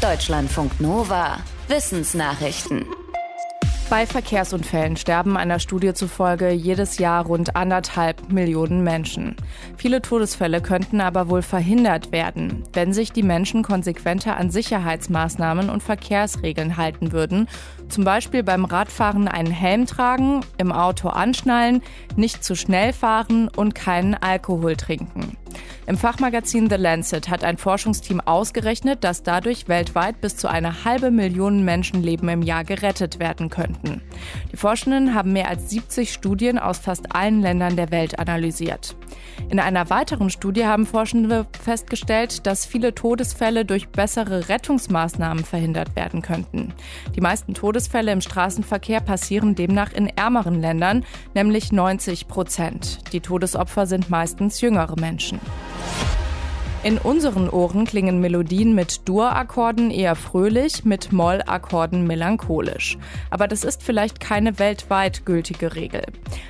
Deutschlandfunk Nova. Wissensnachrichten. Bei Verkehrsunfällen sterben einer Studie zufolge jedes Jahr rund anderthalb Millionen Menschen. Viele Todesfälle könnten aber wohl verhindert werden, wenn sich die Menschen konsequenter an Sicherheitsmaßnahmen und Verkehrsregeln halten würden. Zum Beispiel beim Radfahren einen Helm tragen, im Auto anschnallen, nicht zu schnell fahren und keinen Alkohol trinken. Im Fachmagazin The Lancet hat ein Forschungsteam ausgerechnet, dass dadurch weltweit bis zu eine halbe Million Menschenleben im Jahr gerettet werden könnten. Die Forschenden haben mehr als 70 Studien aus fast allen Ländern der Welt analysiert. In einer weiteren Studie haben Forschende festgestellt, dass viele Todesfälle durch bessere Rettungsmaßnahmen verhindert werden könnten. Die meisten Todesfälle im Straßenverkehr passieren demnach in ärmeren Ländern, nämlich 90 Prozent. Die Todesopfer sind meistens jüngere Menschen. In unseren Ohren klingen Melodien mit Dur-Akkorden eher fröhlich, mit Moll-Akkorden melancholisch. Aber das ist vielleicht keine weltweit gültige Regel.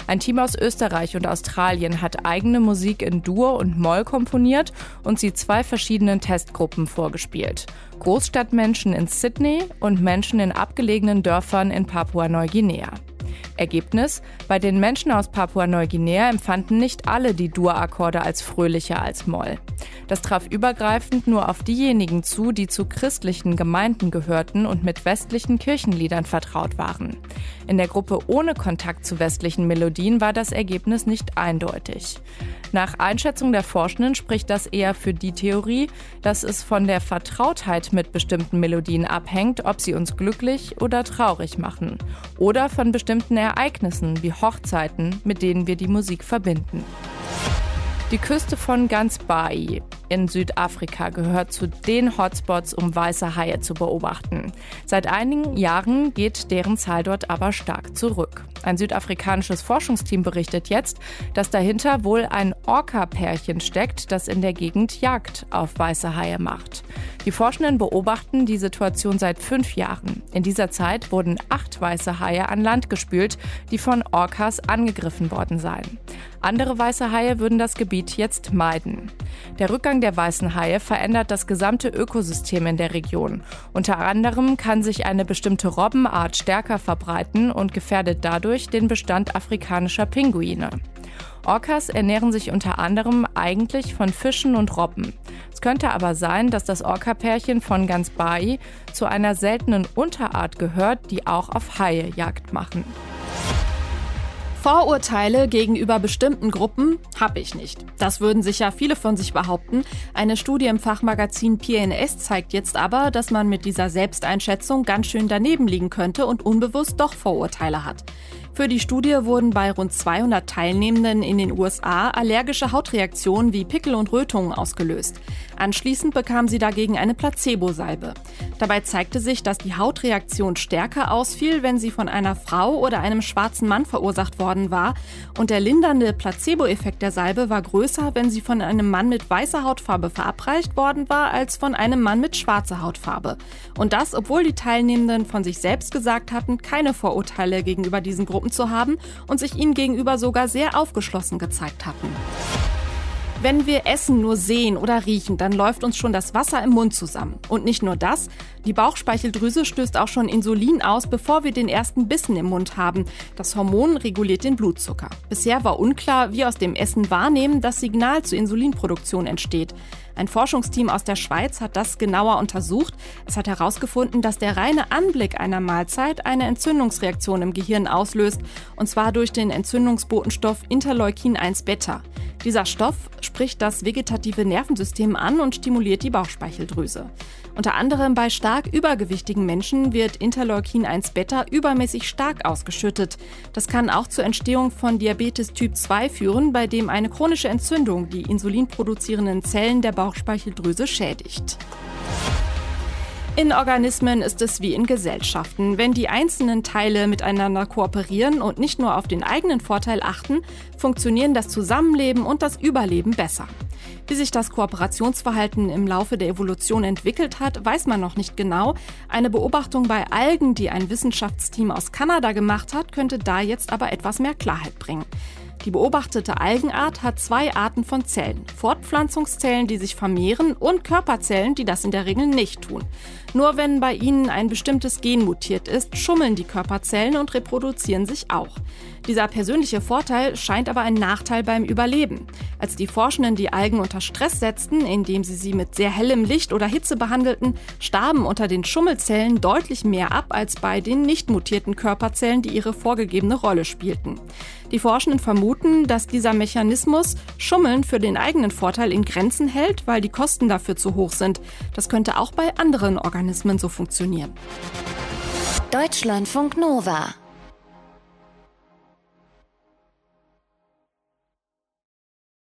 Ein Team aus Österreich und Australien hat eigene Musik in Dur und Moll komponiert und sie zwei verschiedenen Testgruppen vorgespielt. Großstadtmenschen in Sydney und Menschen in abgelegenen Dörfern in Papua-Neuguinea. Ergebnis: Bei den Menschen aus Papua-Neuguinea empfanden nicht alle die Dur-Akkorde als fröhlicher als Moll. Das traf übergreifend nur auf diejenigen zu, die zu christlichen Gemeinden gehörten und mit westlichen Kirchenliedern vertraut waren. In der Gruppe ohne Kontakt zu westlichen Melodien war das Ergebnis nicht eindeutig. Nach Einschätzung der Forschenden spricht das eher für die Theorie, dass es von der Vertrautheit mit bestimmten Melodien abhängt, ob sie uns glücklich oder traurig machen. Oder von bestimmten Ereignissen wie Hochzeiten, mit denen wir die Musik verbinden. Die Küste von ganz Bai in Südafrika gehört zu den Hotspots, um weiße Haie zu beobachten. Seit einigen Jahren geht deren Zahl dort aber stark zurück. Ein südafrikanisches Forschungsteam berichtet jetzt, dass dahinter wohl ein Orca-Pärchen steckt, das in der Gegend Jagd auf weiße Haie macht. Die Forschenden beobachten die Situation seit fünf Jahren. In dieser Zeit wurden acht weiße Haie an Land gespült, die von Orcas angegriffen worden seien. Andere weiße Haie würden das Gebiet jetzt meiden. Der Rückgang der weißen Haie verändert das gesamte Ökosystem in der Region. Unter anderem kann sich eine bestimmte Robbenart stärker verbreiten und gefährdet dadurch den Bestand afrikanischer Pinguine. Orcas ernähren sich unter anderem eigentlich von Fischen und Robben. Es könnte aber sein, dass das Orca-Pärchen von ganz Bai zu einer seltenen Unterart gehört, die auch auf Haie Jagd machen. Vorurteile gegenüber bestimmten Gruppen habe ich nicht. Das würden sicher viele von sich behaupten. Eine Studie im Fachmagazin PNS zeigt jetzt aber, dass man mit dieser Selbsteinschätzung ganz schön daneben liegen könnte und unbewusst doch Vorurteile hat. Für die Studie wurden bei rund 200 Teilnehmenden in den USA allergische Hautreaktionen wie Pickel und Rötungen ausgelöst. Anschließend bekamen sie dagegen eine Placebo-Salbe. Dabei zeigte sich, dass die Hautreaktion stärker ausfiel, wenn sie von einer Frau oder einem schwarzen Mann verursacht worden war. Und der lindernde Placebo-Effekt der Salbe war größer, wenn sie von einem Mann mit weißer Hautfarbe verabreicht worden war, als von einem Mann mit schwarzer Hautfarbe. Und das, obwohl die Teilnehmenden von sich selbst gesagt hatten, keine Vorurteile gegenüber diesen Gruppen zu haben und sich ihnen gegenüber sogar sehr aufgeschlossen gezeigt hatten. Wenn wir Essen nur sehen oder riechen, dann läuft uns schon das Wasser im Mund zusammen. Und nicht nur das, die Bauchspeicheldrüse stößt auch schon Insulin aus, bevor wir den ersten Bissen im Mund haben. Das Hormon reguliert den Blutzucker. Bisher war unklar, wie aus dem Essen wahrnehmen das Signal zur Insulinproduktion entsteht. Ein Forschungsteam aus der Schweiz hat das genauer untersucht. Es hat herausgefunden, dass der reine Anblick einer Mahlzeit eine Entzündungsreaktion im Gehirn auslöst, und zwar durch den Entzündungsbotenstoff Interleukin 1 Beta. Dieser Stoff spricht das vegetative Nervensystem an und stimuliert die Bauchspeicheldrüse. Unter anderem bei stark übergewichtigen Menschen wird Interleukin 1 Beta übermäßig stark ausgeschüttet. Das kann auch zur Entstehung von Diabetes Typ 2 führen, bei dem eine chronische Entzündung die insulinproduzierenden Zellen der Bauchspeicheldrüse schädigt. In Organismen ist es wie in Gesellschaften. Wenn die einzelnen Teile miteinander kooperieren und nicht nur auf den eigenen Vorteil achten, funktionieren das Zusammenleben und das Überleben besser. Wie sich das Kooperationsverhalten im Laufe der Evolution entwickelt hat, weiß man noch nicht genau. Eine Beobachtung bei Algen, die ein Wissenschaftsteam aus Kanada gemacht hat, könnte da jetzt aber etwas mehr Klarheit bringen. Die beobachtete Algenart hat zwei Arten von Zellen. Fortpflanzungszellen, die sich vermehren und Körperzellen, die das in der Regel nicht tun. Nur wenn bei ihnen ein bestimmtes Gen mutiert ist, schummeln die Körperzellen und reproduzieren sich auch. Dieser persönliche Vorteil scheint aber ein Nachteil beim Überleben. Als die Forschenden die Algen unter Stress setzten, indem sie sie mit sehr hellem Licht oder Hitze behandelten, starben unter den Schummelzellen deutlich mehr ab als bei den nicht mutierten Körperzellen, die ihre vorgegebene Rolle spielten. Die Forschenden vermuten, dass dieser Mechanismus Schummeln für den eigenen Vorteil in Grenzen hält, weil die Kosten dafür zu hoch sind. Das könnte auch bei anderen Organismen so funktionieren. Deutschlandfunk Nova